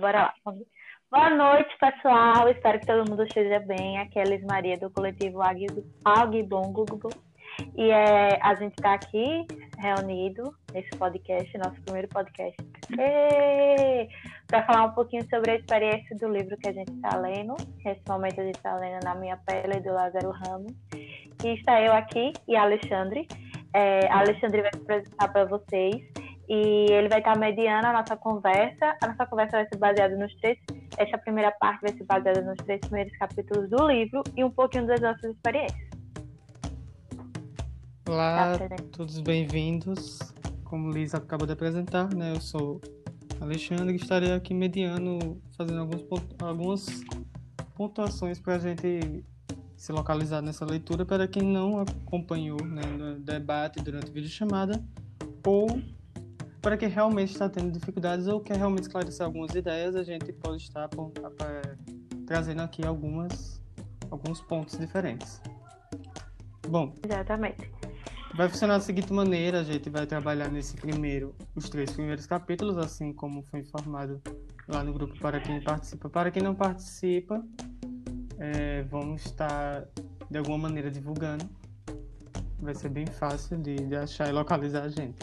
Bora lá. Boa noite, pessoal. Espero que todo mundo esteja bem. Aqui é Liz Maria do coletivo Agbongo. E é, a gente está aqui reunido nesse podcast, nosso primeiro podcast, para falar um pouquinho sobre a experiência do livro que a gente está lendo. Nesse momento a gente está lendo Na Minha Pele, do Lázaro Ramos. E está eu aqui e Alexandre. É, Alexandre vai se apresentar para vocês e ele vai estar mediando a nossa conversa. A nossa conversa vai ser baseada nos três. Essa primeira parte vai ser baseada nos três primeiros capítulos do livro e um pouquinho das nossas experiências. Olá, tá todos bem-vindos. Como Liz acabou de apresentar, né? Eu sou Alexandre e estarei aqui mediando, fazendo alguns, algumas pontuações para a gente se localizar nessa leitura para quem não acompanhou né, no debate durante a videochamada ou para quem realmente está tendo dificuldades ou quer realmente esclarecer algumas ideias, a gente pode estar trazendo aqui algumas, alguns pontos diferentes. Bom. Exatamente. Vai funcionar da seguinte maneira: a gente vai trabalhar nesse primeiro, os três primeiros capítulos, assim como foi informado lá no grupo para quem participa. Para quem não participa, é, vamos estar de alguma maneira divulgando. Vai ser bem fácil de, de achar e localizar a gente.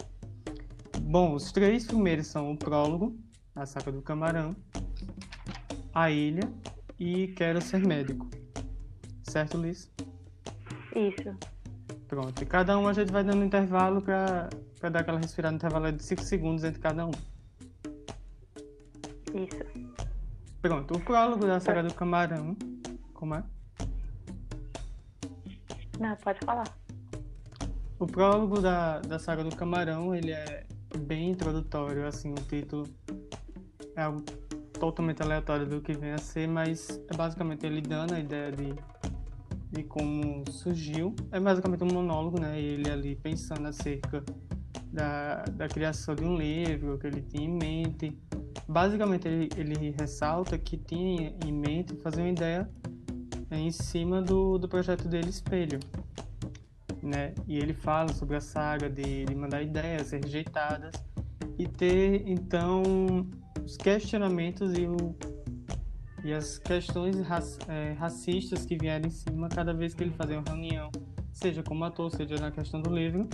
Bom, os três primeiros são o prólogo, a saca do camarão, a ilha e quero ser médico. Certo, Liz? Isso. Pronto. E cada um a gente vai dando intervalo para dar aquela respirada no intervalo de 5 segundos entre cada um. Isso. Pronto. O prólogo da saga do camarão. Como é? Não, pode falar. O prólogo da, da saga do camarão, ele é bem introdutório, assim, o título é algo totalmente aleatório do que vem a ser, mas é basicamente ele dando a ideia de, de como surgiu. É basicamente um monólogo, né? Ele ali pensando acerca da, da criação de um livro que ele tinha em mente. Basicamente, ele, ele ressalta que tinha em mente fazer uma ideia em cima do, do projeto dele Espelho, né? E ele fala sobre a saga de, de mandar ideias ser rejeitadas e ter então os questionamentos e, o, e as questões é, racistas que vieram em cima cada vez que ele fazia uma reunião, seja como ator, seja na questão do livro,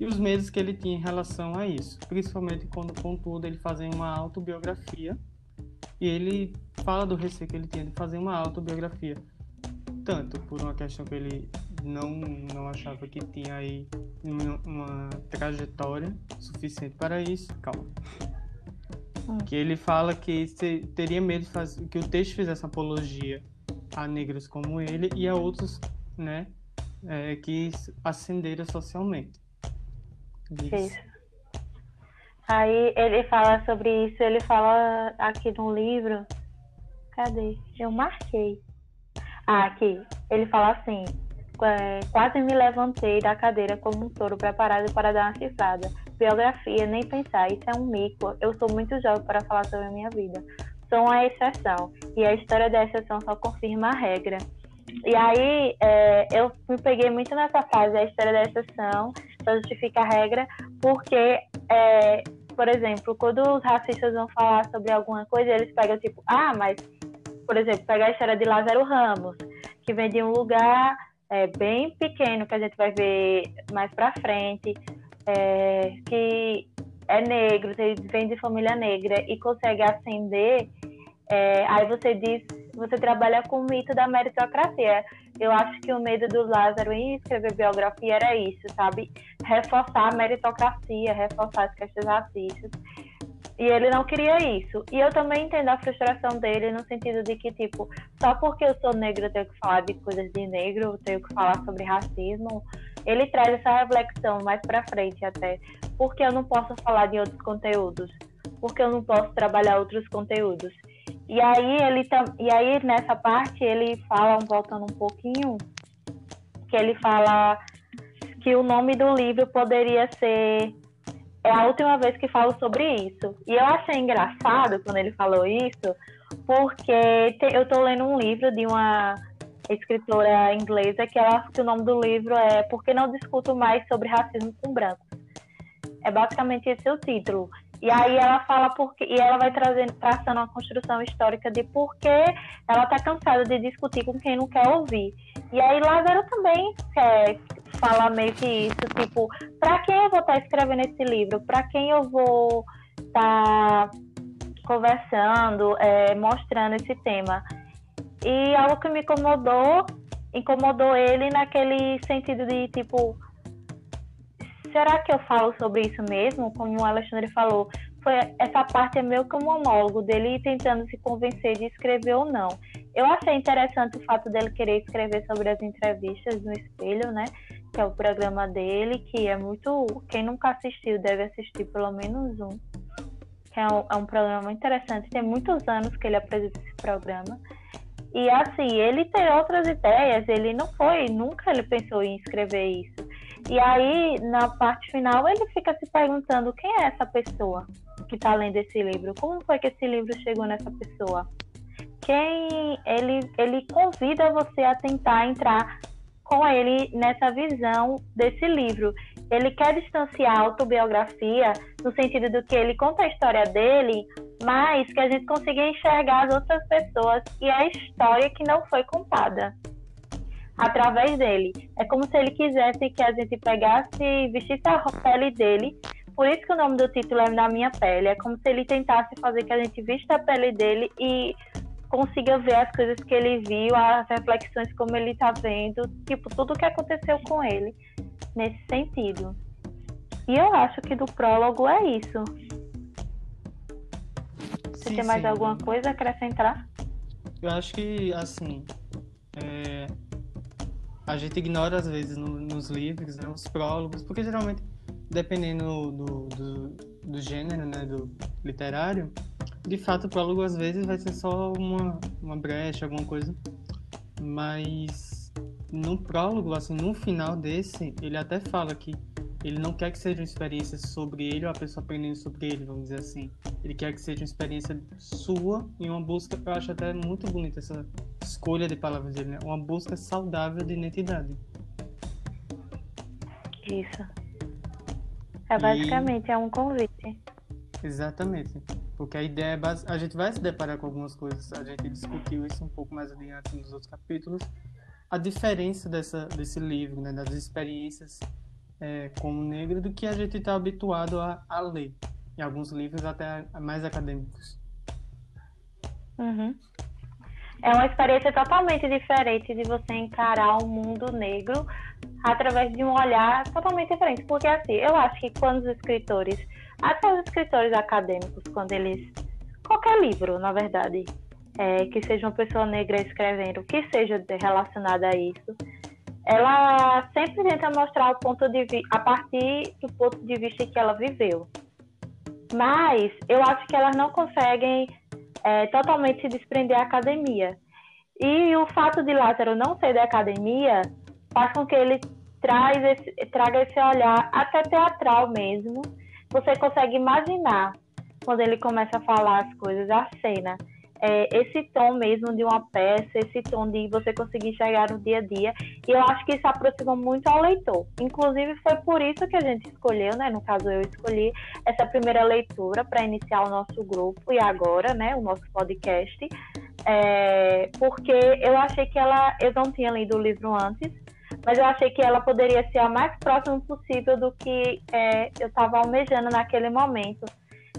e os medos que ele tinha em relação a isso, principalmente quando, contudo, ele fazia uma autobiografia e ele fala do receio que ele tinha de fazer uma autobiografia, tanto por uma questão que ele não, não achava que tinha aí uma, uma trajetória suficiente para isso. Calma. Hum. Que ele fala que teria medo de fazer, que o texto fizesse apologia a negros como ele e a outros, né, é, que ascenderam socialmente. Isso. Aí ele fala sobre isso, ele fala aqui no livro. Cadê? Eu marquei. Ah, aqui. Ele fala assim: é, quase me levantei da cadeira como um touro preparado para dar uma cifrada. Biografia, nem pensar, isso é um mico. Eu sou muito jovem para falar sobre a minha vida. Sou uma exceção, e a história da exceção só confirma a regra. E aí, é, eu me peguei muito nessa fase, a história da exceção só justifica a regra, porque, é, por exemplo, quando os racistas vão falar sobre alguma coisa, eles pegam tipo, ah, mas, por exemplo, pegar a história de Lázaro Ramos, que vem de um lugar é, bem pequeno, que a gente vai ver mais para frente, é, que é negro, vem de família negra e consegue ascender, é, aí você diz, você trabalha com o mito da meritocracia. Eu acho que o medo do Lázaro em escrever biografia era isso, sabe? Reforçar a meritocracia, reforçar as questões racistas. E ele não queria isso. E eu também entendo a frustração dele no sentido de que, tipo, só porque eu sou negro eu tenho que falar de coisas de negro, eu tenho que falar sobre racismo. Ele traz essa reflexão mais pra frente até. Porque eu não posso falar de outros conteúdos? Porque eu não posso trabalhar outros conteúdos? E aí ele e aí nessa parte ele fala, voltando um pouquinho, que ele fala que o nome do livro poderia ser é a última vez que falo sobre isso. E eu achei engraçado quando ele falou isso, porque te, eu estou lendo um livro de uma escritora inglesa que ela que o nome do livro é Por que não discuto mais sobre racismo com brancos? É basicamente esse o título. E aí ela fala porque e ela vai trazendo, traçando uma construção histórica de por que ela está cansada de discutir com quem não quer ouvir. E aí Lázaro também quer falar meio que isso, tipo, para quem eu vou estar tá escrevendo esse livro? Para quem eu vou estar tá conversando, é, mostrando esse tema? E algo que me incomodou, incomodou ele naquele sentido de tipo será que eu falo sobre isso mesmo? Como o Alexandre falou, foi essa parte é meio que um monólogo dele tentando se convencer de escrever ou não. Eu achei interessante o fato dele querer escrever sobre as entrevistas no Espelho, né? Que é o programa dele, que é muito. Quem nunca assistiu deve assistir pelo menos um. Que é um, é um programa interessante. Tem muitos anos que ele apresenta esse programa. E assim, ele tem outras ideias, ele não foi, nunca ele pensou em escrever isso. E aí, na parte final, ele fica se perguntando quem é essa pessoa que está lendo esse livro? Como foi que esse livro chegou nessa pessoa? Quem ele, ele convida você a tentar entrar com ele nessa visão desse livro. Ele quer distanciar a autobiografia no sentido do que ele conta a história dele, mas que a gente consiga enxergar as outras pessoas e a história que não foi contada através dele. É como se ele quisesse que a gente pegasse e vestisse a pele dele. Por isso que o nome do título é Na Minha Pele. É como se ele tentasse fazer que a gente vista a pele dele e consiga ver as coisas que ele viu, as reflexões como ele está vendo, tipo, tudo o que aconteceu com ele nesse sentido. E eu acho que do prólogo é isso. Você sim, tem mais sim. alguma coisa a acrescentar? Eu acho que, assim, é, a gente ignora às vezes no, nos livros, né, os prólogos, porque geralmente, dependendo do, do, do, gênero, né, do literário, de fato o prólogo às vezes vai ser só uma, uma brecha, alguma coisa, mas no prólogo, assim, no final desse, ele até fala que ele não quer que seja uma experiência sobre ele ou a pessoa aprendendo sobre ele, vamos dizer assim. Ele quer que seja uma experiência sua e uma busca, eu acho até muito bonita essa escolha de palavras dele, né? Uma busca saudável de identidade. Isso. É basicamente, e... é um convite. Exatamente. Porque a ideia é base... A gente vai se deparar com algumas coisas, a gente discutiu isso um pouco mais adiante nos outros capítulos. A diferença dessa, desse livro, né? Das experiências é, como negro do que a gente está habituado a, a, ler. Em alguns livros até mais acadêmicos. Uhum. É uma experiência totalmente diferente de você encarar o mundo negro através de um olhar totalmente diferente. Porque assim, eu acho que quando os escritores, até os escritores acadêmicos, quando eles. qualquer livro, na verdade, é, que seja uma pessoa negra escrevendo, que seja relacionada a isso, ela sempre tenta mostrar o ponto de a partir do ponto de vista que ela viveu. Mas eu acho que elas não conseguem é, totalmente se desprender da academia. E o fato de Lázaro não ser da academia faz com que ele traz esse, traga esse olhar até teatral mesmo. Você consegue imaginar quando ele começa a falar as coisas, a cena é, esse tom mesmo de uma peça, esse tom de você conseguir chegar no dia a dia. E eu acho que isso aproxima muito ao leitor. Inclusive, foi por isso que a gente escolheu, né? No caso, eu escolhi essa primeira leitura para iniciar o nosso grupo e agora, né? O nosso podcast. É, porque eu achei que ela. Eu não tinha lido o livro antes, mas eu achei que ela poderia ser a mais próxima possível do que é, eu estava almejando naquele momento.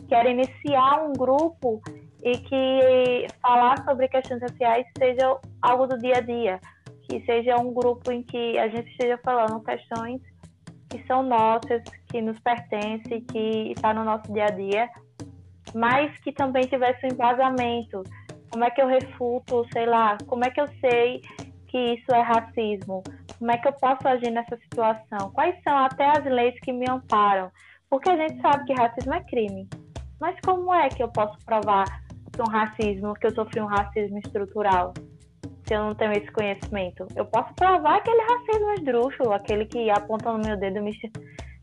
Que era iniciar um grupo e que falar sobre questões raciais seja algo do dia a dia, que seja um grupo em que a gente esteja falando questões que são nossas, que nos pertencem, que está no nosso dia a dia, mas que também tivesse um embasamento. Como é que eu refuto, sei lá, como é que eu sei que isso é racismo? Como é que eu posso agir nessa situação? Quais são até as leis que me amparam? Porque a gente sabe que racismo é crime. Mas como é que eu posso provar um racismo, que eu sofri um racismo estrutural, se eu não tenho esse conhecimento? Eu posso provar aquele racismo esdrúxulo, aquele que aponta no meu dedo, me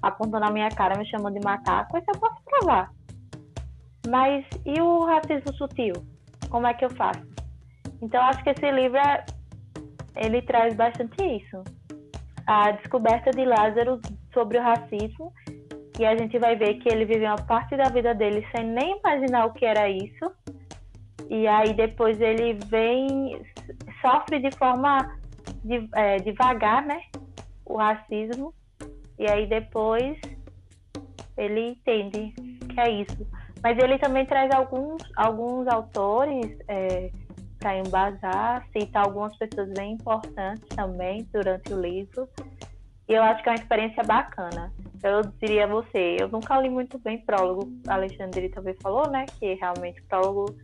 aponta na minha cara, me chamando de macaco, isso eu posso provar. Mas e o racismo sutil? Como é que eu faço? Então acho que esse livro é, ele traz bastante isso. A descoberta de Lázaro sobre o racismo E a gente vai ver que ele viveu uma parte da vida dele sem nem imaginar o que era isso. E aí depois ele vem, sofre de forma de, é, devagar, né? O racismo. E aí depois ele entende que é isso. Mas ele também traz alguns, alguns autores é, para embasar, cita algumas pessoas bem importantes também durante o livro. E eu acho que é uma experiência bacana. Eu diria a você, eu nunca li muito bem prólogo. A Alexandre também falou, né, que realmente prólogo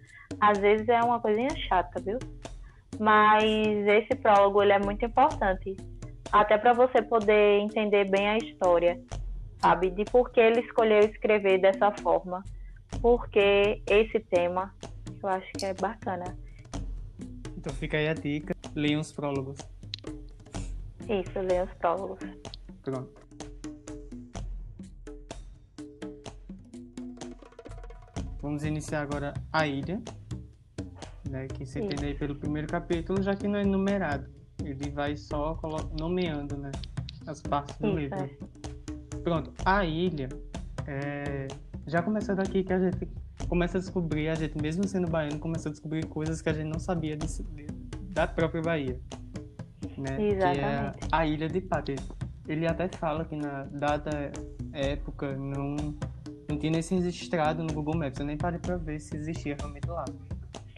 às vezes é uma coisinha chata, viu? Mas esse prólogo ele é muito importante, até para você poder entender bem a história, sabe? De por que ele escolheu escrever dessa forma. Porque esse tema eu acho que é bacana. Então fica aí a dica, leiam os prólogos. Isso, leiam os prólogos. Pronto. Vamos iniciar agora a ilha, né, que se entende aí pelo primeiro capítulo, já que não é numerado. Ele vai só nomeando né, as partes do Isso, livro. É. Pronto, a ilha, é... já começando aqui que a gente começa a descobrir, a gente mesmo sendo baiano, começa a descobrir coisas que a gente não sabia de, de, da própria Bahia. Né? Exatamente. Que é a ilha de Pátria. Ele até fala que na data, época, não não tinha nem sido registrado no Google Maps. Eu nem parei para ver se existia realmente lá.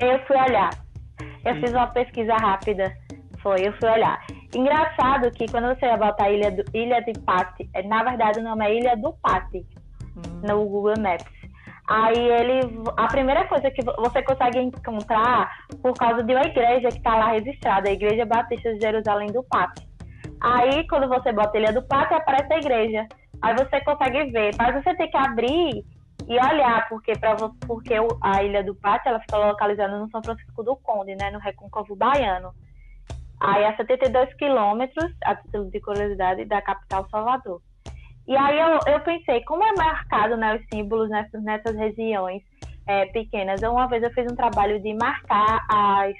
Eu fui olhar. Eu fiz uma pesquisa rápida. Foi, eu fui olhar. Engraçado que quando você botar Ilha, do, Ilha de Pati, é, na verdade o nome é Ilha do Pati hum. no Google Maps. Aí ele. A primeira coisa que você consegue encontrar por causa de uma igreja que está lá registrada, a Igreja Batista de Jerusalém do Pati. Aí, quando você bota Ilha do Pati, aparece a igreja. Aí você consegue ver, mas você tem que abrir e olhar, porque, pra, porque a Ilha do Pátio ela fica localizada no São Francisco do Conde, né, no Recôncavo Baiano. Aí a 72 quilômetros, a título de curiosidade, da capital Salvador. E aí eu, eu pensei, como é marcado né, os símbolos nessas, nessas regiões é, pequenas? Uma vez eu fiz um trabalho de marcar as,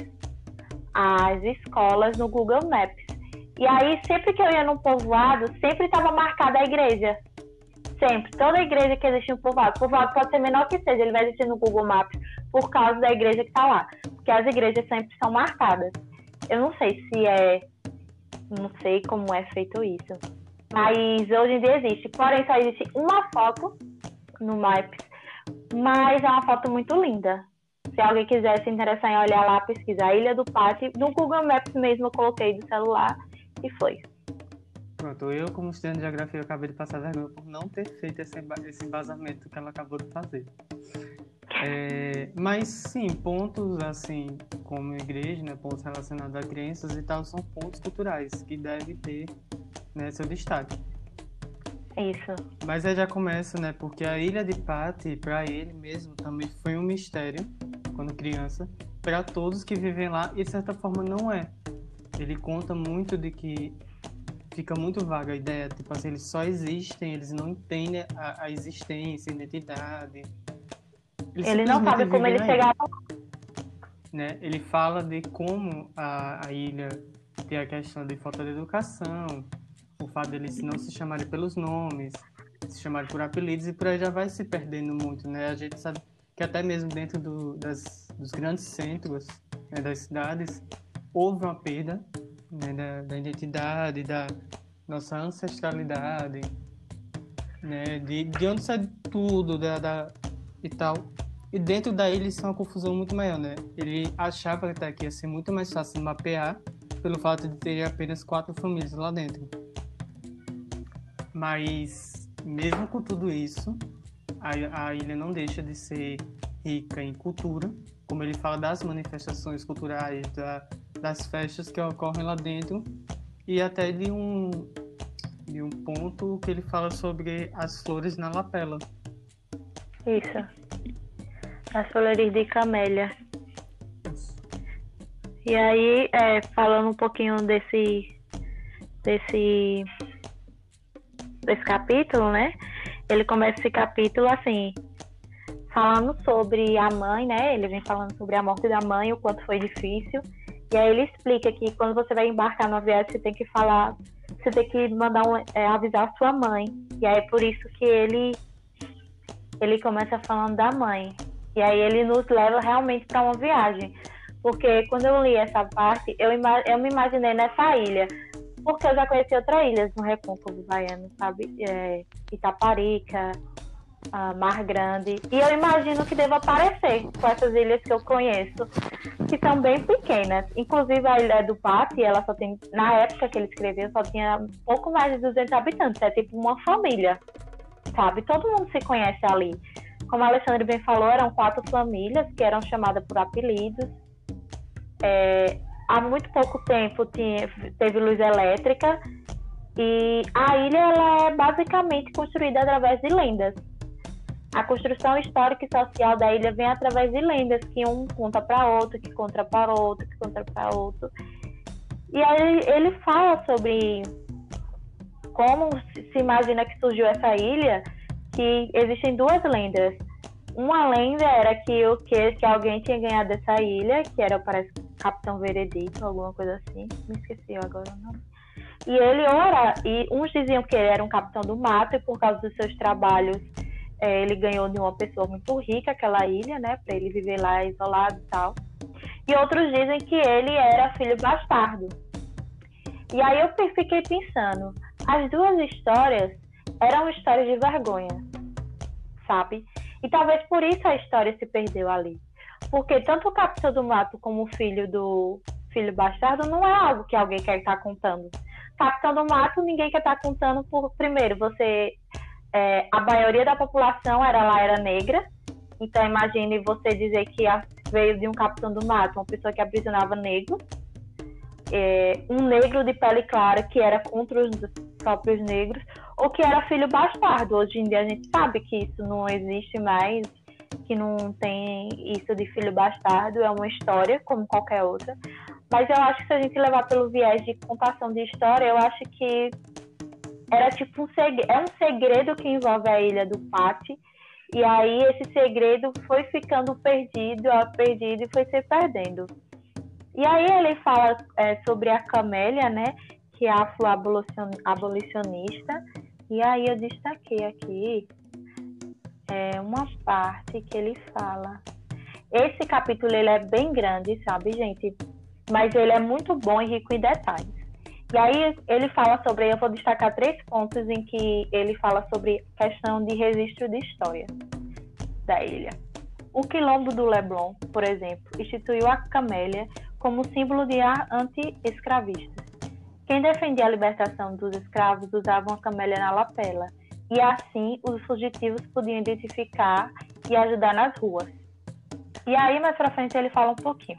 as escolas no Google Maps. E aí, sempre que eu ia num povoado, sempre estava marcada a igreja. Sempre. Toda igreja que existe no povoado. Povoado pode ser menor que seja, ele vai existir no Google Maps por causa da igreja que está lá. Porque as igrejas sempre são marcadas. Eu não sei se é. Não sei como é feito isso. Mas hoje em dia existe. Porém, só existe uma foto no Maps. Mas é uma foto muito linda. Se alguém quiser se interessar em olhar lá, pesquisar Ilha do Pátio, no Google Maps mesmo eu coloquei do celular e foi. Pronto, eu como estudante de geografia acabei de passar vergonha por não ter feito esse, esse embasamento que ela acabou de fazer. É, mas sim, pontos assim, como igreja, né, pontos relacionados a crenças e tal, são pontos culturais que devem ter né, seu destaque. Isso. Mas aí já começa, né, porque a ilha de Patti, para ele mesmo, também foi um mistério, quando criança, para todos que vivem lá, e de certa forma não é ele conta muito de que fica muito vaga a ideia, tipo assim, eles só existem, eles não entendem a, a existência, a identidade. Eles ele não sabe como ele chegaram. Né? Ele fala de como a, a ilha tem a questão de falta de educação, o fato deles não se chamarem pelos nomes, se chamarem por apelidos, e por aí já vai se perdendo muito, né? A gente sabe que até mesmo dentro do, das, dos grandes centros né, das cidades, houve uma perda né, da, da, identidade, da nossa ancestralidade, né, de, de onde sai tudo da, da, e tal. E dentro da ilha isso é uma confusão muito maior, né? Ele achava que aqui ia ser muito mais fácil mapear pelo fato de ter apenas quatro famílias lá dentro. Mas, mesmo com tudo isso, a, a ilha não deixa de ser rica em cultura, como ele fala das manifestações culturais, da, das festas que ocorrem lá dentro e até de um, de um ponto que ele fala sobre as flores na lapela. Isso. As flores de camélia. E aí, é, falando um pouquinho desse, desse, desse capítulo, né? Ele começa esse capítulo assim, falando sobre a mãe, né? Ele vem falando sobre a morte da mãe, o quanto foi difícil. E aí ele explica que quando você vai embarcar no viagem, você tem que falar você tem que mandar um, é, avisar a sua mãe. E aí é por isso que ele ele começa falando da mãe. E aí ele nos leva realmente para uma viagem. Porque quando eu li essa parte, eu, eu me imaginei nessa ilha. Porque eu já conheci outras ilhas no Recôncavo Baiano, sabe? É, Itaparica, Mar Grande. E eu imagino que deva parecer com essas ilhas que eu conheço, que são bem pequenas. Inclusive a ilha do Pati, ela só tem, na época que ele escreveu, só tinha pouco mais de 200 habitantes. É tipo uma família, sabe? Todo mundo se conhece ali. Como a Alexandre bem falou, eram quatro famílias que eram chamadas por apelidos. É, há muito pouco tempo tinha, teve luz elétrica e a ilha ela é basicamente construída através de lendas. A construção histórica e social da ilha vem através de lendas que um conta para outro, que conta para outro, que conta para outro. E aí ele fala sobre como se imagina que surgiu essa ilha, que existem duas lendas. Uma lenda era que o que, que alguém tinha ganhado essa ilha, que era parece Capitão Veredito, alguma coisa assim. Me esqueci agora o nome. E ele ora, e uns diziam que ele era um capitão do mato e por causa dos seus trabalhos é, ele ganhou de uma pessoa muito rica aquela ilha, né, para ele viver lá isolado e tal. E outros dizem que ele era filho bastardo. E aí eu fiquei pensando, as duas histórias eram histórias de vergonha, sabe? E talvez por isso a história se perdeu ali. Porque tanto o Capitão do Mato como o filho do filho bastardo não é algo que alguém quer estar contando. Capitão do Mato, ninguém quer estar contando por primeiro, você é, a maioria da população era lá era negra. Então imagine você dizer que veio de um capitão do mato, uma pessoa que aprisionava negros, é, um negro de pele clara que era contra os próprios negros, ou que era filho bastardo. Hoje em dia a gente sabe que isso não existe mais, que não tem isso de filho bastardo, é uma história como qualquer outra. Mas eu acho que se a gente levar pelo viés de contação de história, eu acho que era tipo um segredo, é um segredo que envolve a ilha do Pati. E aí esse segredo foi ficando perdido, perdido e foi se perdendo. E aí ele fala é, sobre a Camélia, né? Que é afro-abolicionista. E aí eu destaquei aqui é, uma parte que ele fala. Esse capítulo ele é bem grande, sabe, gente? Mas ele é muito bom e rico em detalhes. E aí ele fala sobre, eu vou destacar três pontos em que ele fala sobre questão de registro de história da ilha. O quilombo do Leblon, por exemplo, instituiu a camélia como símbolo de ar anti-escravistas. Quem defendia a libertação dos escravos usava uma camélia na lapela, e assim os fugitivos podiam identificar e ajudar nas ruas. E aí mais para frente ele fala um pouquinho.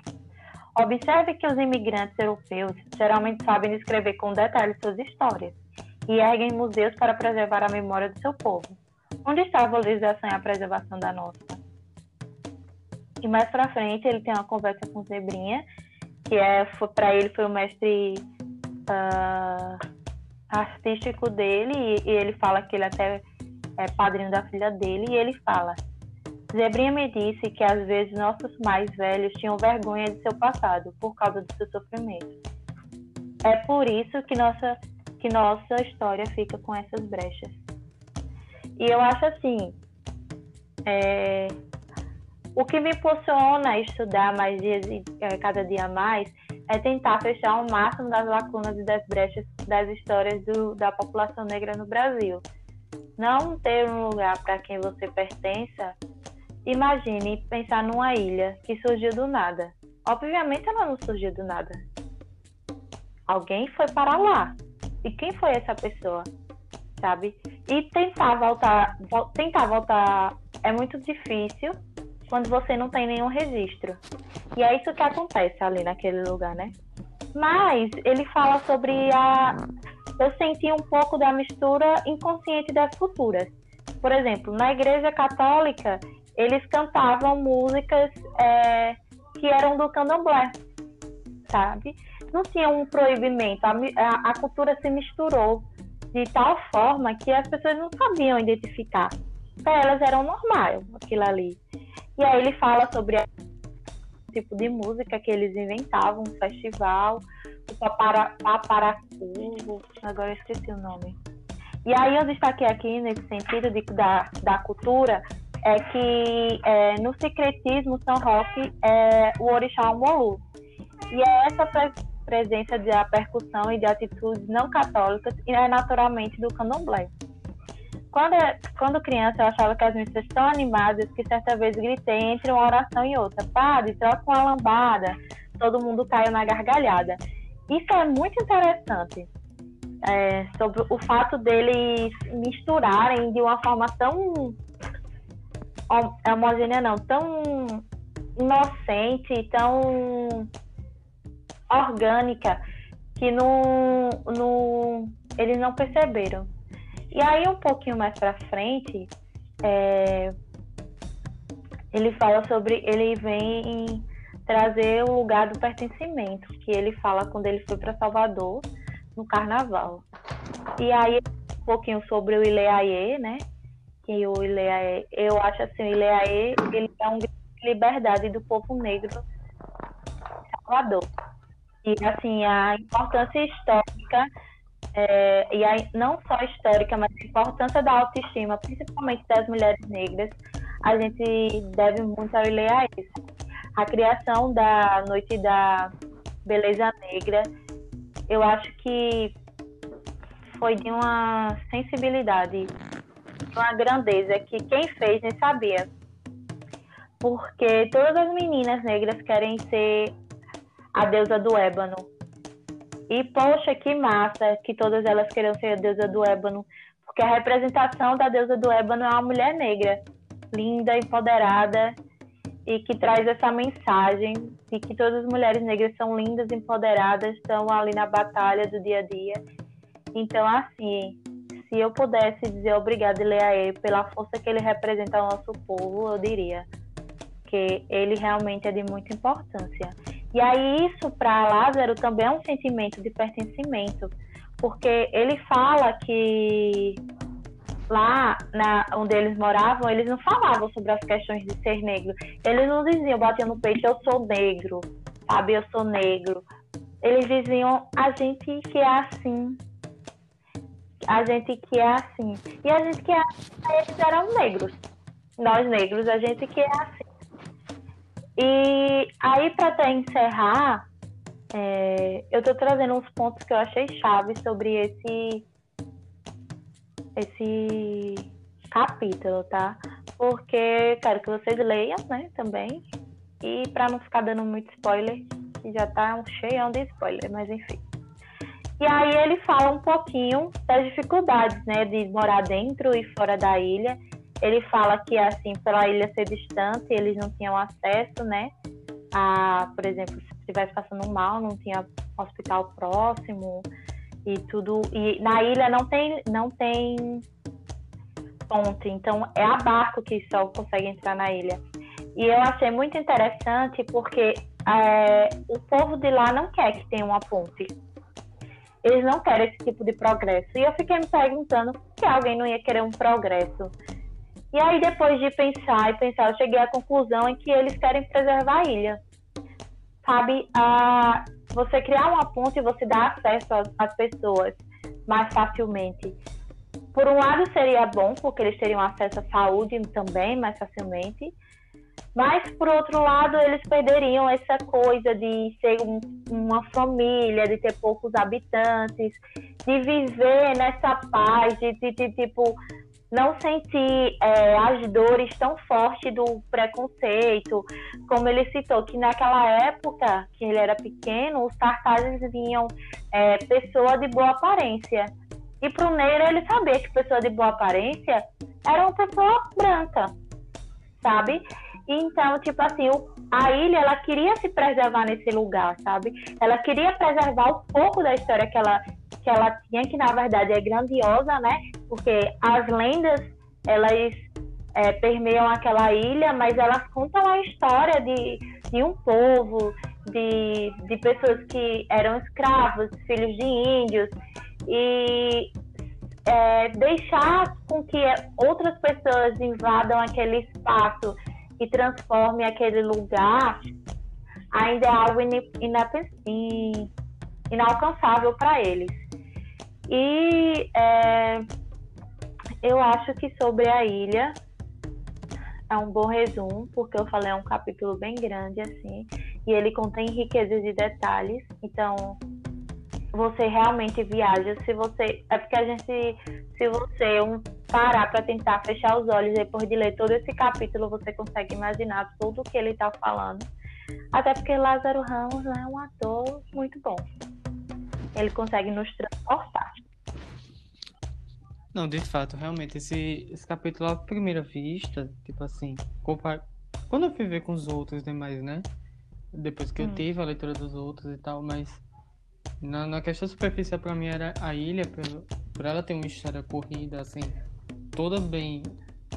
Observe que os imigrantes europeus geralmente sabem descrever com detalhes suas histórias e erguem museus para preservar a memória do seu povo. Onde está a valorização e a preservação da nossa? E mais para frente ele tem uma conversa com Zebrinha, que é para ele foi o mestre uh, artístico dele e, e ele fala que ele até é padrinho da filha dele e ele fala Zebrinha me disse que às vezes nossos mais velhos tinham vergonha de seu passado por causa do seu sofrimento. É por isso que nossa, que nossa história fica com essas brechas. E eu acho assim, é, o que me impulsiona a estudar mais dias, é, cada dia mais, é tentar fechar o máximo das lacunas e das brechas das histórias do, da população negra no Brasil. Não ter um lugar para quem você pertença Imagine pensar numa ilha que surgiu do nada. Obviamente ela não surgiu do nada. Alguém foi para lá. E quem foi essa pessoa? Sabe? E tentar voltar, vo tentar voltar é muito difícil quando você não tem nenhum registro. E é isso que acontece ali naquele lugar, né? Mas ele fala sobre a. Eu senti um pouco da mistura inconsciente das culturas. Por exemplo, na Igreja Católica, eles cantavam músicas é, que eram do candomblé, sabe? Não tinha um proibimento, a, a, a, cultura se misturou de tal forma que as pessoas não sabiam identificar. Para elas era normal aquilo ali. E aí ele fala sobre o tipo de música que eles inventavam, um festival, o Paparacu, agora eu esqueci o nome. E aí eu destaquei aqui nesse sentido de, da, da cultura é que é, no secretismo São Roque é o orixá Molu. E é essa pre presença da percussão e de atitudes não católicas e é naturalmente do candomblé. Quando, quando criança, eu achava que as missas tão animadas que certa vez gritei entre uma oração e outra: Padre, troca uma lambada. Todo mundo caiu na gargalhada. Isso é muito interessante. É, sobre o fato deles misturarem de uma forma tão homogênea não, tão inocente, tão orgânica, que não, não, eles não perceberam. E aí, um pouquinho mais para frente, é, ele fala sobre. Ele vem trazer o lugar do pertencimento, que ele fala quando ele foi para Salvador, no carnaval. E aí, um pouquinho sobre o Ileaê, né? Que o Ileaê, eu acho assim, o Ileaê, ele é um liberdade do povo negro Salvador. E, assim, a importância histórica, é, e a, não só histórica, mas a importância da autoestima, principalmente das mulheres negras, a gente deve muito ao Ileaê. A criação da Noite da Beleza Negra, eu acho que foi de uma sensibilidade, de uma grandeza que quem fez nem sabia porque todas as meninas negras querem ser a deusa do ébano. E poxa, que massa que todas elas queiram ser a deusa do ébano, porque a representação da deusa do ébano é uma mulher negra, linda, empoderada e que traz essa mensagem de que todas as mulheres negras são lindas, empoderadas, estão ali na batalha do dia a dia. Então, assim, se eu pudesse dizer obrigada, Leaê, pela força que ele representa ao nosso povo, eu diria porque ele realmente é de muita importância. E aí isso para Lázaro também é um sentimento de pertencimento, porque ele fala que lá na, onde eles moravam, eles não falavam sobre as questões de ser negro. Eles não diziam, batiam no peito, eu sou negro, sabe, eu sou negro. Eles diziam, a gente que é assim. A gente que é assim. E a gente que é assim, eles eram negros. Nós negros, a gente que é assim. E aí, para até encerrar, é, eu estou trazendo uns pontos que eu achei chave sobre esse, esse capítulo, tá? Porque quero que vocês leiam, né, também. E para não ficar dando muito spoiler, que já tá cheião de spoiler, mas enfim. E aí ele fala um pouquinho das dificuldades, né, de morar dentro e fora da ilha ele fala que, assim, pela ilha ser distante, eles não tinham acesso, né? A, por exemplo, se estivesse passando mal, não tinha hospital próximo e tudo. E na ilha não tem, não tem ponte, então é a barco que só consegue entrar na ilha. E eu achei muito interessante porque é, o povo de lá não quer que tenha uma ponte. Eles não querem esse tipo de progresso. E eu fiquei me perguntando se alguém não ia querer um progresso e aí, depois de pensar e pensar, eu cheguei à conclusão em que eles querem preservar a ilha. Sabe, a, você criar uma ponte e você dar acesso às pessoas mais facilmente. Por um lado, seria bom, porque eles teriam acesso à saúde também mais facilmente. Mas, por outro lado, eles perderiam essa coisa de ser um, uma família, de ter poucos habitantes, de viver nessa paz, de, de, de tipo, não sentir é, as dores tão fortes do preconceito, como ele citou, que naquela época que ele era pequeno, os cartazes vinham é, pessoa de boa aparência. E para o Neira ele sabia que pessoa de boa aparência era uma pessoa branca, sabe? Então, tipo assim, a ilha, ela queria se preservar nesse lugar, sabe? Ela queria preservar um pouco da história que ela, que ela tinha, que na verdade é grandiosa, né? Porque as lendas, elas é, permeiam aquela ilha, mas elas contam a história de, de um povo, de, de pessoas que eram escravos, filhos de índios, e é, deixar com que outras pessoas invadam aquele espaço e transforme aquele lugar ainda é algo inalcançável para eles. E é, eu acho que sobre a ilha é um bom resumo, porque eu falei é um capítulo bem grande assim, e ele contém riquezas de detalhes. Então, você realmente viaja se você é porque a gente se você um, parar para tentar fechar os olhos depois de ler todo esse capítulo, você consegue imaginar tudo o que ele está falando. Até porque Lázaro Ramos é um ator muito bom. Ele consegue nos transportar. Não, de fato, realmente, esse, esse capítulo à primeira vista, tipo assim, quando eu fui ver com os outros demais, né? Depois que hum. eu tive a leitura dos outros e tal, mas na, na questão superficial pra mim era a ilha, por, por ela ter uma história corrida, assim, toda bem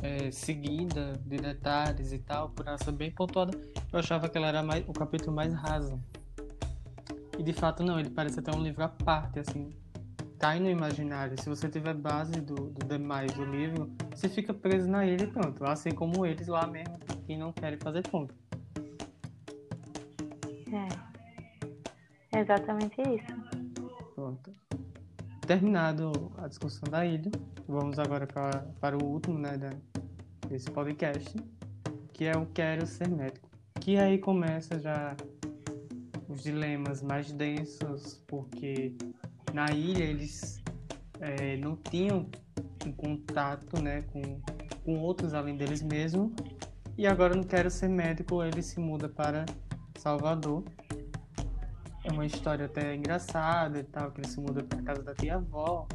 é, seguida de detalhes e tal, por ser bem pontuada, eu achava que ela era mais, o capítulo mais raso. E de fato não, ele parece até um livro à parte, assim, cai no imaginário. Se você tiver base do, do demais do livro, você fica preso na ilha e pronto. Assim como eles lá mesmo, que não querem fazer ponto. É. Exatamente isso. Pronto. Terminado a discussão da ilha, vamos agora pra, para o último né, desse podcast, que é o Quero Ser Médico. Que aí começa já os dilemas mais densos, porque na ilha eles é, não tinham um contato né, com, com outros além deles mesmos. E agora não quero ser médico, ele se muda para Salvador. É uma história até engraçada e tal, que ele se muda para casa da tia-avó.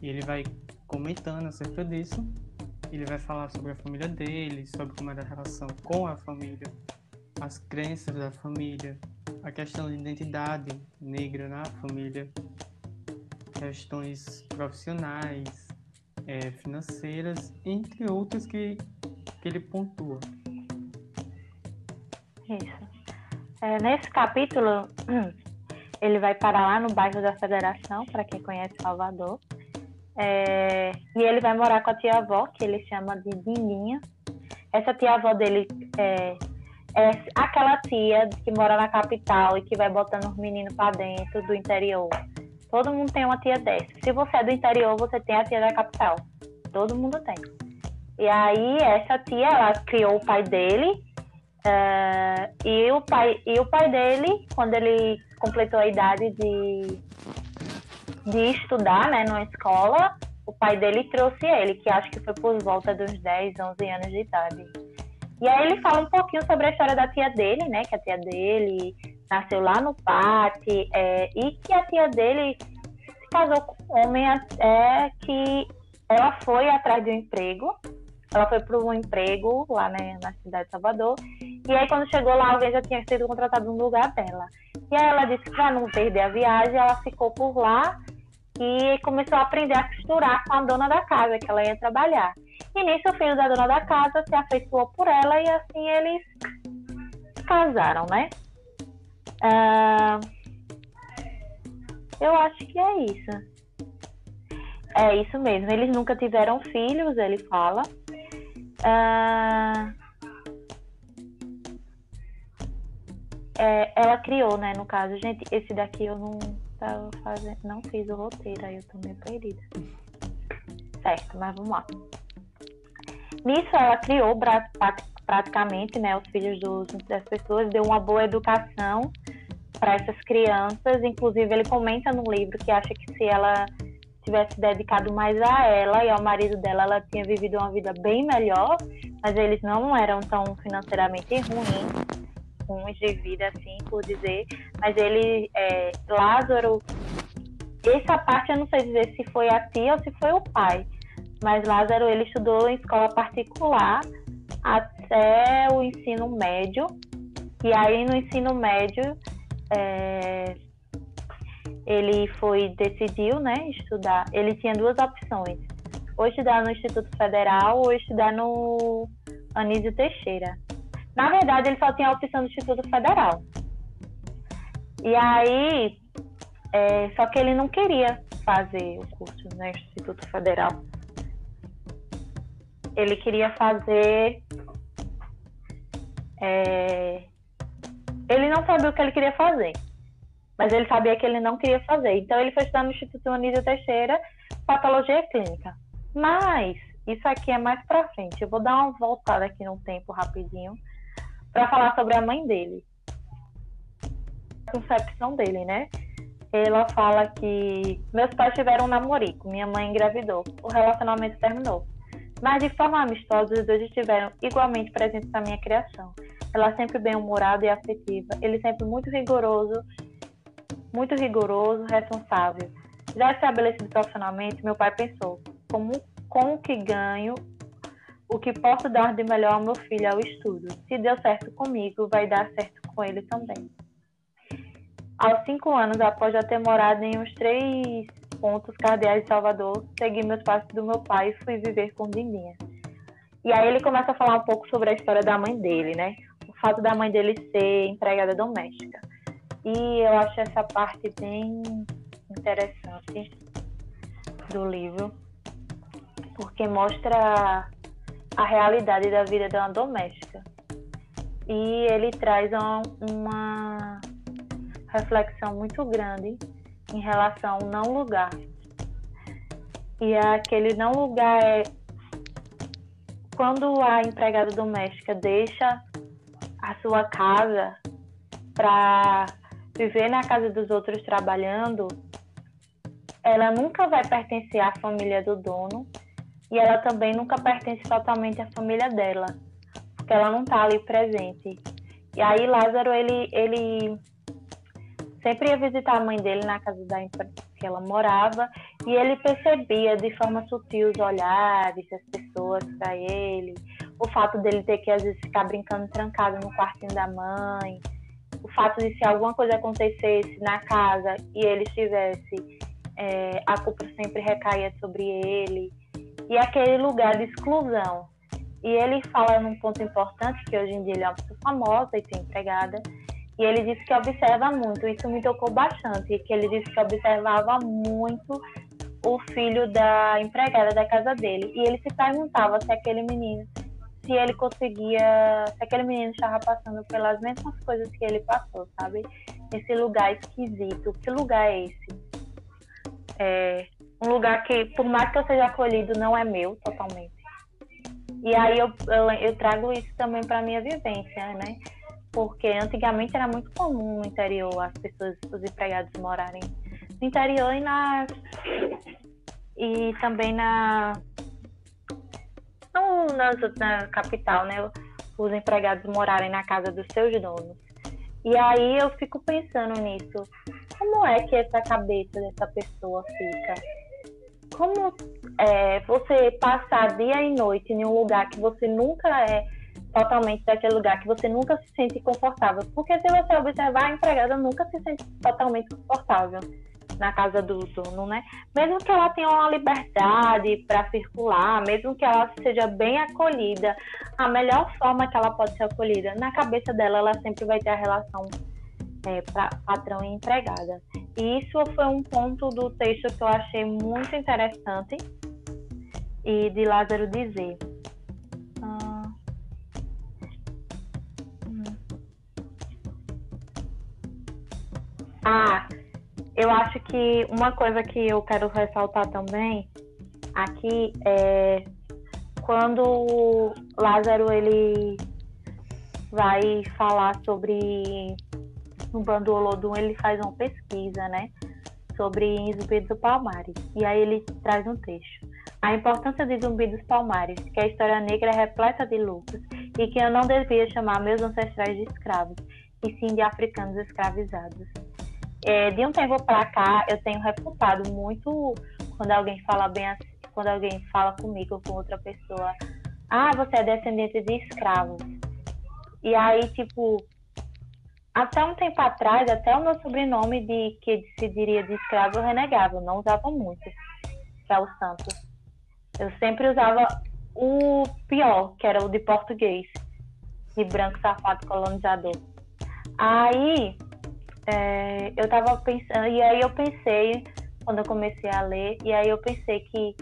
E ele vai comentando acerca disso. Ele vai falar sobre a família dele, sobre como era a relação com a família, as crenças da família, a questão de identidade negra na família, questões profissionais, é, financeiras, entre outras que, que ele pontua. Isso. É, nesse capítulo, ele vai parar lá no bairro da Federação, para quem conhece Salvador. É, e ele vai morar com a tia-avó, que ele chama de Dininha. Essa tia-avó dele é, é aquela tia que mora na capital e que vai botando os meninos para dentro do interior. Todo mundo tem uma tia dessa. Se você é do interior, você tem a tia da capital. Todo mundo tem. E aí, essa tia, ela criou o pai dele. Uh, e, o pai, e o pai dele, quando ele completou a idade de, de estudar né, numa escola, o pai dele trouxe ele, que acho que foi por volta dos 10, 11 anos de idade. E aí ele fala um pouquinho sobre a história da tia dele, né? Que a tia dele nasceu lá no Pate, é, e que a tia dele se casou com um homem é, que ela foi atrás de um emprego. Ela foi para um emprego lá né, na cidade de Salvador. E aí, quando chegou lá, alguém já tinha sido contratado no lugar dela. E aí, ela disse que para não perder a viagem, ela ficou por lá e começou a aprender a costurar com a dona da casa, que ela ia trabalhar. E nisso, o filho da dona da casa se afeiçoou por ela e assim eles casaram, né? Uh, eu acho que é isso. É isso mesmo. Eles nunca tiveram filhos, ele fala. Uh, é, ela criou, né? No caso, gente, esse daqui eu não tava fazendo, não fiz o roteiro, aí eu tô meio perdida. Certo, mas vamos lá. Nisso ela criou praticamente, né, os filhos dos, das pessoas, deu uma boa educação para essas crianças. Inclusive, ele comenta no livro que acha que se ela tivesse dedicado mais a ela e ao marido dela, ela tinha vivido uma vida bem melhor, mas eles não eram tão financeiramente ruins, ruins de vida, assim, por dizer. Mas ele, é, Lázaro, essa parte eu não sei dizer se foi a tia ou se foi o pai, mas Lázaro ele estudou em escola particular até o ensino médio. E aí no ensino médio é, ele foi decidiu, né, estudar. Ele tinha duas opções: ou estudar no Instituto Federal ou estudar no Anísio Teixeira. Na verdade, ele só tinha a opção do Instituto Federal. E aí, é, só que ele não queria fazer o curso no Instituto Federal. Ele queria fazer é, ele não sabia o que ele queria fazer. Mas ele sabia que ele não queria fazer. Então ele foi estudar no Instituto Anísio Teixeira, patologia clínica. Mas isso aqui é mais para frente. Eu vou dar uma voltada aqui no tempo rapidinho para falar sobre a mãe dele. A concepção dele, né? Ela fala que meus pais tiveram um namorico, minha mãe engravidou, o relacionamento terminou. Mas de forma amistosa, os dois estiveram igualmente presentes na minha criação. Ela sempre bem-humorada e afetiva, ele sempre muito rigoroso, muito rigoroso, responsável. Já estabelecido profissionalmente, meu pai pensou: como, com o que ganho, o que posso dar de melhor ao meu filho ao estudo. Se deu certo comigo, vai dar certo com ele também. Aos cinco anos, após já ter morado em uns três pontos cardeais de Salvador, segui meus passos do meu pai e fui viver com Dindinha. E aí ele começa a falar um pouco sobre a história da mãe dele, né? O fato da mãe dele ser empregada doméstica. E eu acho essa parte bem interessante do livro, porque mostra a realidade da vida de uma doméstica. E ele traz uma reflexão muito grande em relação ao não lugar. E aquele não lugar é quando a empregada doméstica deixa a sua casa para viver na casa dos outros trabalhando, ela nunca vai pertencer à família do dono e ela também nunca pertence totalmente à família dela, porque ela não está ali presente. E aí Lázaro ele ele sempre ia visitar a mãe dele na casa da que ela morava e ele percebia de forma sutil os olhares das pessoas para ele, o fato dele ter que às vezes ficar brincando trancado no quartinho da mãe, o fato de se alguma coisa acontecesse na casa e ele estivesse, é, a culpa sempre recaía sobre ele e aquele lugar de exclusão. E ele fala num ponto importante que hoje em dia ele é uma pessoa famosa e tem empregada e ele disse que observa muito, isso me tocou bastante, que ele disse que observava muito o filho da empregada da casa dele. E ele se perguntava se aquele menino, se ele conseguia, se aquele menino estava passando pelas mesmas coisas que ele passou, sabe? Esse lugar esquisito. Que lugar é esse? É um lugar que, por mais que eu seja acolhido, não é meu totalmente. E aí eu, eu, eu trago isso também para minha vivência, né? porque antigamente era muito comum no interior as pessoas, os empregados morarem no interior e nas e também na não nas, na capital, né? Os empregados morarem na casa dos seus donos. E aí eu fico pensando nisso. Como é que essa cabeça dessa pessoa fica? Como é, você passar dia e noite em um lugar que você nunca é totalmente daquele lugar que você nunca se sente confortável. Porque se você observar, a empregada nunca se sente totalmente confortável na casa do dono, né? Mesmo que ela tenha uma liberdade para circular, mesmo que ela seja bem acolhida, a melhor forma que ela pode ser acolhida, na cabeça dela, ela sempre vai ter a relação é, pra, patrão e empregada. E isso foi um ponto do texto que eu achei muito interessante e de Lázaro dizer Ah, eu acho que uma coisa que eu quero ressaltar também aqui é quando Lázaro ele vai falar sobre no bando Olodum ele faz uma pesquisa, né, sobre Zumbi dos Palmares e aí ele traz um texto. A importância de Zumbi dos Palmares, que a história negra é repleta de lucros e que eu não devia chamar meus ancestrais de escravos, e sim de africanos escravizados. É, de um tempo para cá, eu tenho reputado muito quando alguém fala bem assim, quando alguém fala comigo ou com outra pessoa, ah, você é descendente de escravos. E aí, tipo, até um tempo atrás, até o meu sobrenome de que se diria de escravo eu renegava, eu não usava muito, que é o Santos. Eu sempre usava o pior, que era o de português, de branco safado colonizador. Aí, é, eu tava pensando, e aí eu pensei, quando eu comecei a ler, e aí eu pensei que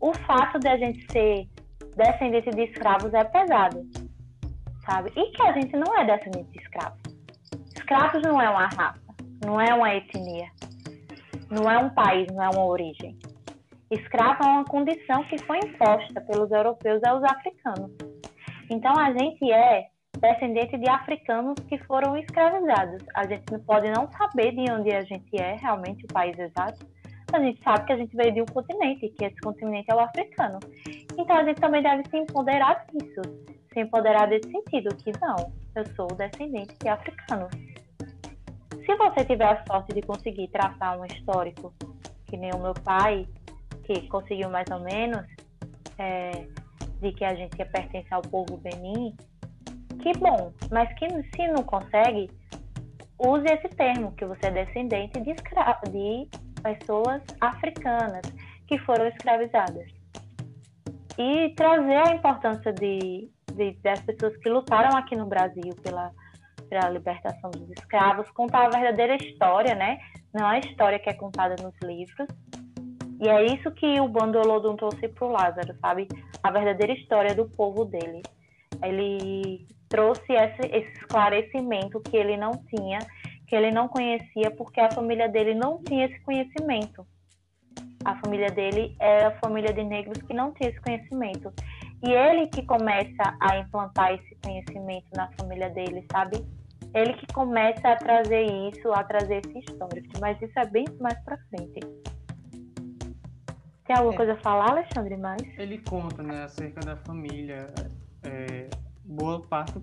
o fato de a gente ser descendente de escravos é pesado, sabe? E que a gente não é descendente de escravos. Escravos não é uma raça. não é uma etnia, não é um país, não é uma origem. Escravo é uma condição que foi imposta pelos europeus aos africanos. Então a gente é descendente de africanos que foram escravizados. A gente não pode não saber de onde a gente é realmente o país exato. A gente sabe que a gente veio de um continente, que esse continente é o africano. Então a gente também deve se empoderar disso, se empoderar desse sentido, que não, eu sou descendente de africanos. Se você tiver a sorte de conseguir traçar um histórico, que nem o meu pai, que conseguiu mais ou menos, é, de que a gente pertence ao povo Benin, que bom, mas que se não consegue, use esse termo, que você é descendente de, de pessoas africanas que foram escravizadas. E trazer a importância de, de, das pessoas que lutaram aqui no Brasil pela, pela libertação dos escravos, contar a verdadeira história, né? Não a história que é contada nos livros. E é isso que o Bando Olodum trouxe para o Lázaro, sabe? A verdadeira história do povo dele. Ele trouxe esse, esse esclarecimento que ele não tinha, que ele não conhecia, porque a família dele não tinha esse conhecimento. A família dele era a família de negros que não tinha esse conhecimento. E ele que começa a implantar esse conhecimento na família dele, sabe? Ele que começa a trazer isso, a trazer esse histórico. Mas isso é bem mais pra frente. Tem alguma é. coisa a falar, Alexandre, mais? Ele conta, né, acerca da família. É, boa parte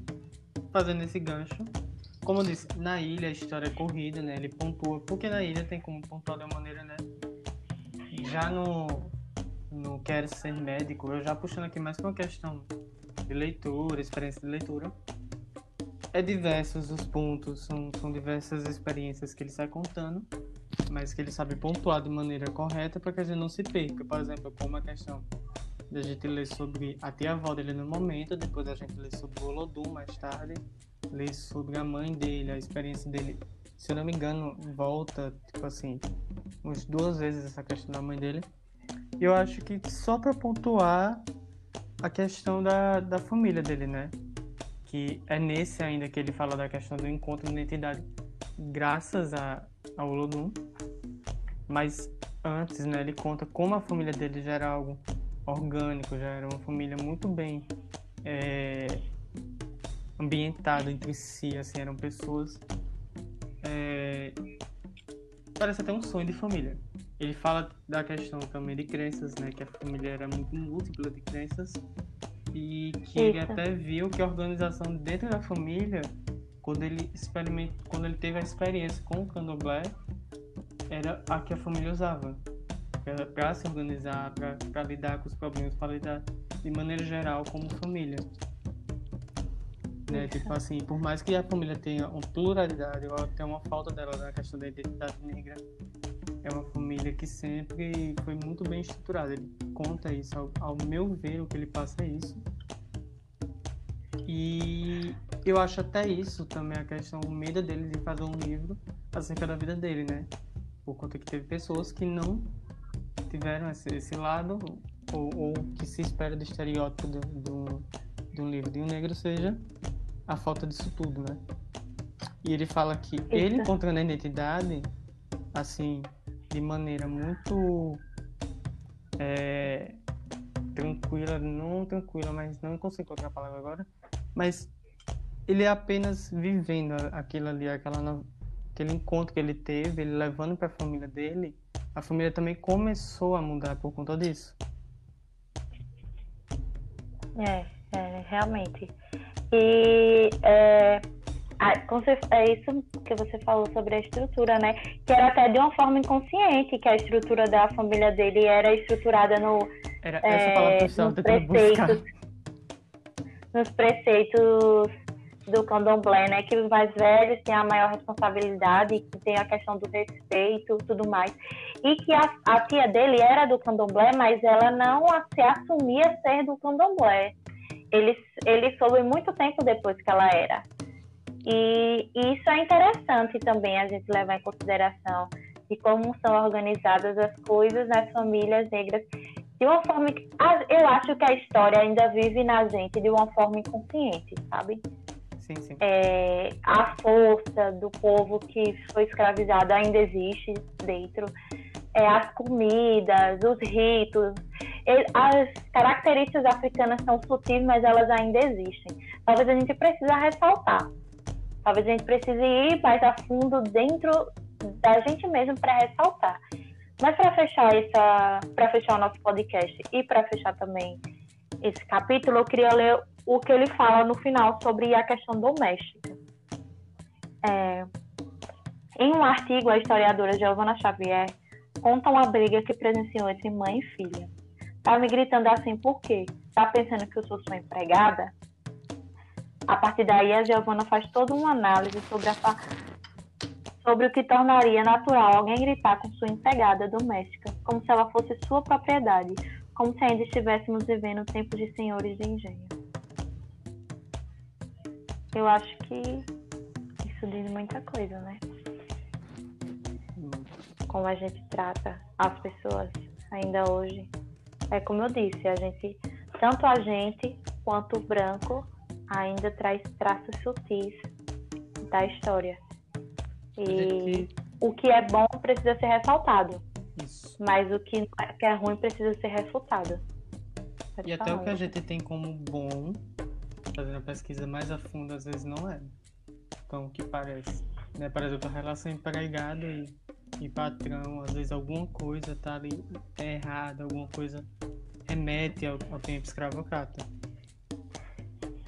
fazendo esse gancho. Como eu disse, na ilha a história é corrida, né? Ele pontua, porque na ilha tem como pontuar de uma maneira, né? Já no, no Quer Ser Médico, eu já puxando aqui mais uma questão de leitura, experiência de leitura. É diversos os pontos, são, são diversas experiências que ele sai contando, mas que ele sabe pontuar de maneira correta para que a gente não se perca. Por exemplo, como a questão a gente lê sobre a tia-avó dele no momento, depois a gente lê sobre o Olodum mais tarde, lê sobre a mãe dele, a experiência dele. Se eu não me engano, volta, tipo assim, umas duas vezes essa questão da mãe dele. E eu acho que só para pontuar a questão da, da família dele, né? Que é nesse ainda que ele fala da questão do encontro de identidade, graças a, ao Olodum. Mas antes, né, ele conta como a família dele já era algo orgânico, já era uma família muito bem é, ambientada entre si, assim, eram pessoas. É, parece até um sonho de família. Ele fala da questão também de crenças, né? Que a família era muito múltipla de crenças e que ele até viu que a organização dentro da família, quando ele experimenta, quando ele teve a experiência com o candomblé, era a que a família usava para se organizar, para lidar com os problemas, para lidar de maneira geral como família. Né? Tipo assim, por mais que a família tenha uma pluralidade, ou tenha uma falta dela na questão da identidade negra, é uma família que sempre foi muito bem estruturada. Ele conta isso, ao, ao meu ver, o que ele passa é isso. E eu acho até isso também a questão, o medo dele de fazer um livro acerca da vida dele, né? Por conta que teve pessoas que não tiveram esse, esse lado, ou, ou, que se espera do estereótipo do, do, de um livro de um negro seja a falta disso tudo, né? E ele fala que Eita. ele encontrando a identidade, assim, de maneira muito é, tranquila, não tranquila, mas não consigo colocar a palavra agora, mas ele é apenas vivendo aquilo ali, aquela, aquele encontro que ele teve, ele levando para a família dele, a família também começou a mudar por conta disso. É, é realmente. E é, é isso que você falou sobre a estrutura, né? Que era até de uma forma inconsciente que a estrutura da família dele era estruturada no. Era essa é, palavra que eu nos preceitos, nos preceitos do candomblé, né? Que os mais velhos têm a maior responsabilidade, que tem a questão do respeito, tudo mais. E que a, a tia dele era do candomblé, mas ela não se assumia ser do candomblé. Ele, ele soube muito tempo depois que ela era. E, e isso é interessante também a gente levar em consideração de como são organizadas as coisas nas famílias negras de uma forma que eu acho que a história ainda vive na gente de uma forma inconsciente, sabe? sim, sim. É, a força, do povo que foi escravizado ainda existe dentro. É, as comidas, os ritos, as características africanas são sutis, mas elas ainda existem. Talvez a gente precise ressaltar. Talvez a gente precise ir mais a fundo dentro da gente mesmo para ressaltar. Mas para fechar essa, para fechar o nosso podcast e para fechar também esse capítulo, eu queria ler o que ele fala no final sobre a questão doméstica. É, em um artigo, a historiadora Giovanna Xavier conta uma briga que presenciou entre mãe e filha. Tá me gritando assim por quê? Tá pensando que eu sou sua empregada? A partir daí, a Giovanna faz toda uma análise sobre, a, sobre o que tornaria natural alguém gritar com sua empregada doméstica, como se ela fosse sua propriedade, como se ainda estivéssemos vivendo tempos de senhores de engenho. Eu acho que isso diz muita coisa, né? Como a gente trata as pessoas ainda hoje. É como eu disse, a gente, tanto a gente quanto o branco, ainda traz traços sutis da história. E o que é bom precisa ser ressaltado. Isso. Mas o que é ruim precisa ser refutado. Pode e até o que a gente tem como bom fazendo a pesquisa mais a fundo, às vezes não é. Então, o que parece. Né? Por exemplo, a relação empregado e, e patrão, às vezes alguma coisa tá ali errada, alguma coisa remete ao, ao tempo escravocrata.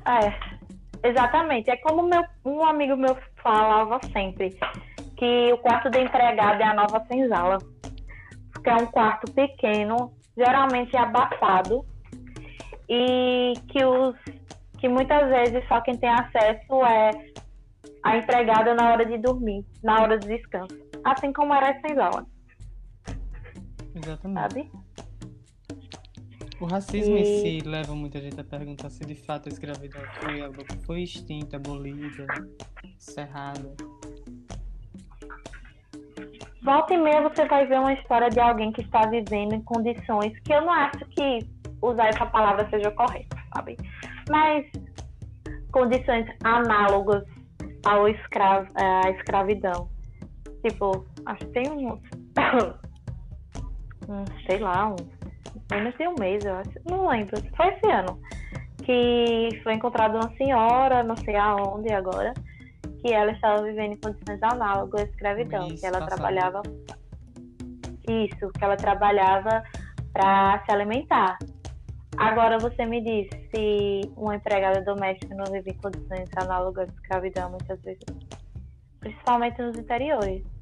É, exatamente. É como meu, um amigo meu falava sempre, que o quarto de empregado é a nova senzala. Porque é um quarto pequeno, geralmente abafado, e que os que muitas vezes só quem tem acesso é a empregada na hora de dormir, na hora de descanso. Assim como era a senzala. Exatamente. Sabe? O racismo e... em si leva muita gente a perguntar se de fato a escravidão foi, foi extinta, abolida, cerrada. Volta e meia você vai ver uma história de alguém que está vivendo em condições que eu não acho que usar essa palavra seja correta, sabe? mas condições análogas ao escravo, à escravidão. Tipo, acho que tem um, um sei lá, um, menos de um mês, eu acho, não lembro, foi esse ano, que foi encontrada uma senhora, não sei aonde agora, que ela estava vivendo em condições análogas à escravidão, Isso, que ela passado. trabalhava isso, que ela trabalhava para se alimentar. Agora você me diz se uma empregada doméstica não vive em condições análogas à escravidão muitas vezes, principalmente nos interiores.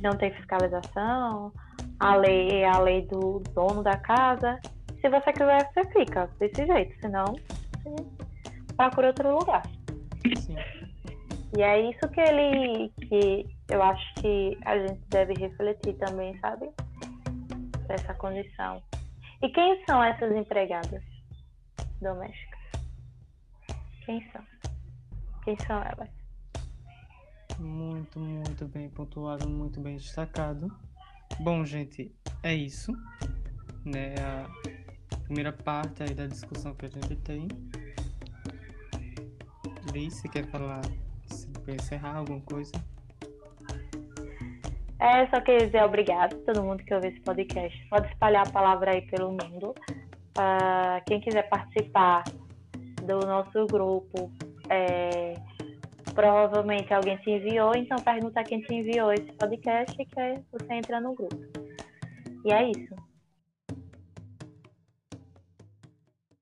Não tem fiscalização, a lei é a lei do dono da casa. Se você quiser, você fica desse jeito, senão você procura outro lugar. Sim. E é isso que ele que eu acho que a gente deve refletir também, sabe? Essa condição. E quem são essas empregadas domésticas? Quem são? Quem são elas? Muito, muito bem pontuado, muito bem destacado. Bom, gente, é isso. Né? A primeira parte aí da discussão que a gente tem. Liz, você quer falar, se encerrar alguma coisa? É, só queria dizer obrigado a todo mundo que ouviu esse podcast. Pode espalhar a palavra aí pelo mundo. Uh, quem quiser participar do nosso grupo, é, provavelmente alguém te enviou, então pergunta quem te enviou esse podcast que você entra no grupo. E é isso.